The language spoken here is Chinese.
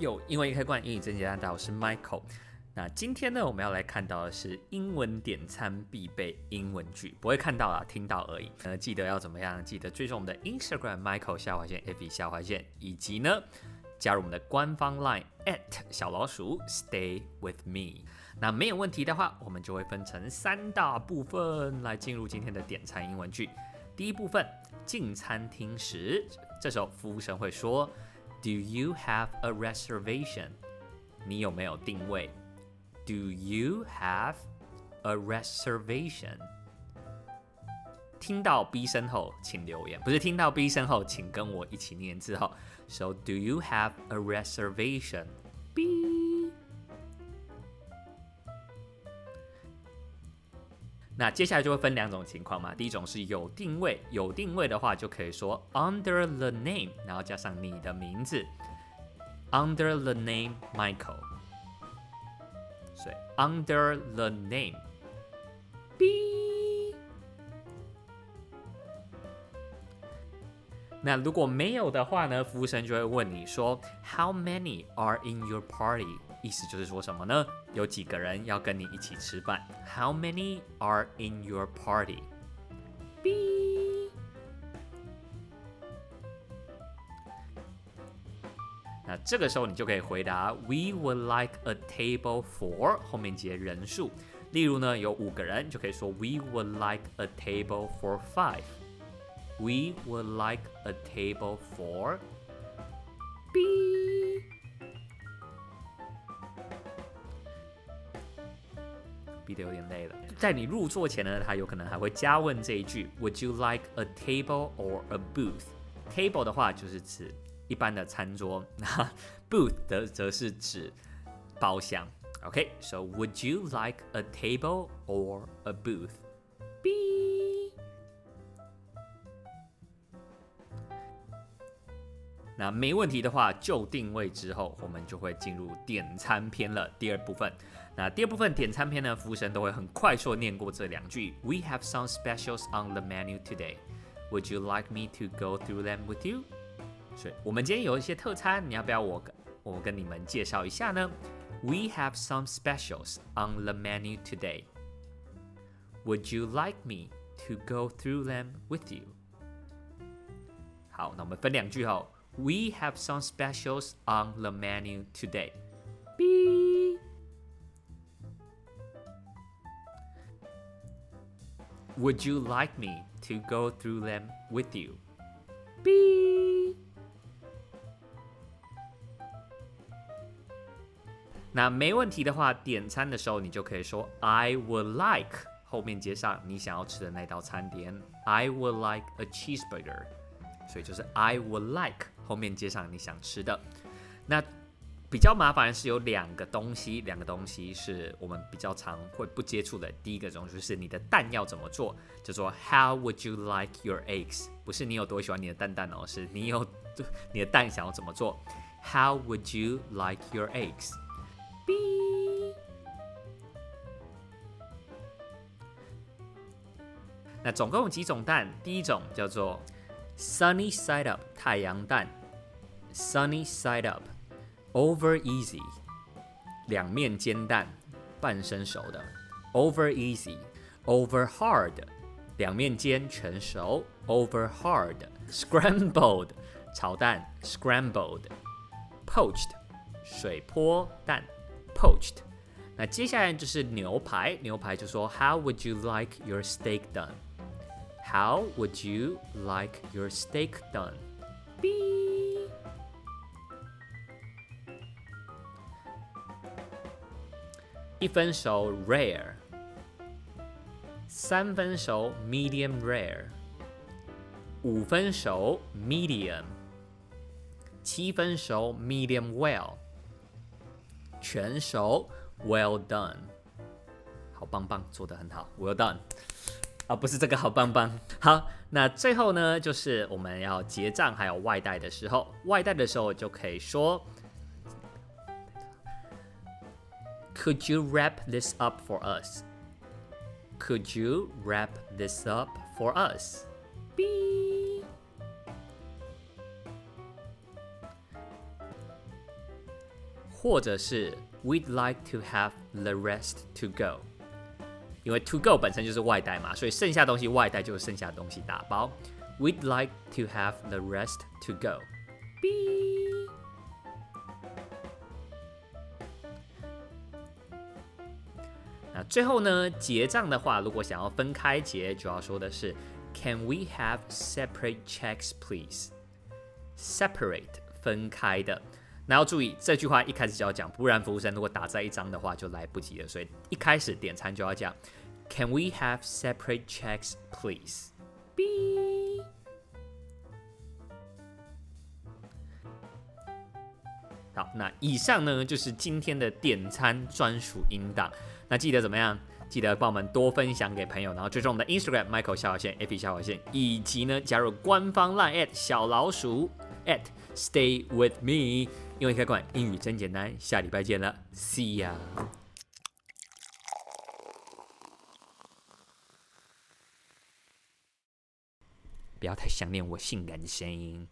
有英文一开罐，英语真简单。大家好，我是 Michael。那今天呢，我们要来看到的是英文点餐必备英文句，不会看到啊，听到而已。呃，记得要怎么样？记得追踪我们的 Instagram Michael 下划线 a b 下划线，以及呢，加入我们的官方 Line at 小老鼠 Stay with me。那没有问题的话，我们就会分成三大部分来进入今天的点餐英文句。第一部分，进餐厅时，这时候服务生会说 ：“Do you have a reservation？” 你有没有定位？Do you have a reservation？听到 B 声后，请留言。不是听到 B 声后，请跟我一起念字后。So do you have a reservation？B 那接下来就会分两种情况嘛。第一种是有定位，有定位的话就可以说 under the name，然后加上你的名字，under the name Michael。所以 under the name B。那如果没有的话呢，服务生就会问你说 How many are in your party？意思就是说什么呢？有几个人要跟你一起吃饭？How many are in your party? B。那这个时候你就可以回答：We would like a table for 后面接人数。例如呢，有五个人，就可以说 We would like a table for five. We would like a table for B。 逼得有点累了。在你入座前呢，他有可能还会加问这一句：Would you like a table or a booth？Table 的话就是指一般的餐桌，那 booth 则则是指包厢。OK，so would you like a table or a booth？B。那没问题的话，就定位之后，我们就会进入点餐篇了。第二部分。那第二部分点餐篇呢，服务生都会很快速念过这两句。We have some specials on the menu today. Would you like me to go through them with you? 所以我们今天有一些特餐，你要不要我我跟你们介绍一下呢？We have some specials on the menu today. Would you like me to go through them with you? 好，那我们分两句后。We have some specials on the menu today. Would you like me to go through them with you? B。那没问题的话，点餐的时候你就可以说 I would like，后面接上你想要吃的那道餐点。I would like a cheeseburger，所以就是 I would like 后面接上你想吃的。那比较麻烦的是有两个东西，两个东西是我们比较常会不接触的。第一个东西是你的蛋要怎么做，叫做 How would you like your eggs？不是你有多喜欢你的蛋蛋哦，是你有你的蛋想要怎么做。How would you like your eggs？B。那总共有几种蛋？第一种叫做 Sunny side up 太阳蛋 ，Sunny side up。Over easy，两面煎蛋，半生熟的。Over easy，over hard，两面煎全熟。Over hard，scrambled，炒蛋。Scrambled，poached，水波蛋。Poached，那接下来就是牛排，牛排就说 How would you like your steak done？How would you like your steak done？B 一分熟 rare，三分熟 medium rare，五分熟 medium，七分熟 medium well，全熟 well done，好棒棒，做的很好，well done，啊不是这个好棒棒，好，那最后呢就是我们要结账还有外带的时候，外带的时候就可以说。Could you wrap this up for us? Could you wrap this up for us? B. 或者是 We'd like to have the rest to go，因为 to go 本身就是外带嘛，所以剩下东西外带就是剩下东西打包。We'd like to have the rest to go。 最后呢，结账的话，如果想要分开结，主要说的是 Can we have separate checks, please? Separate 分开的。那要注意这句话一开始就要讲，不然服务生如果打在一张的话就来不及了。所以一开始点餐就要讲，Can we have separate checks, please? B。好，那以上呢就是今天的点餐专属音档。那记得怎么样？记得帮我们多分享给朋友，然后追踪我们的 Instagram Michael 小小线 A P 小小线，以及呢加入官方 Line at 小老鼠 at Stay with me。英文开馆，英语真简单。下礼拜见了，See ya。不要太想念我性感的声音。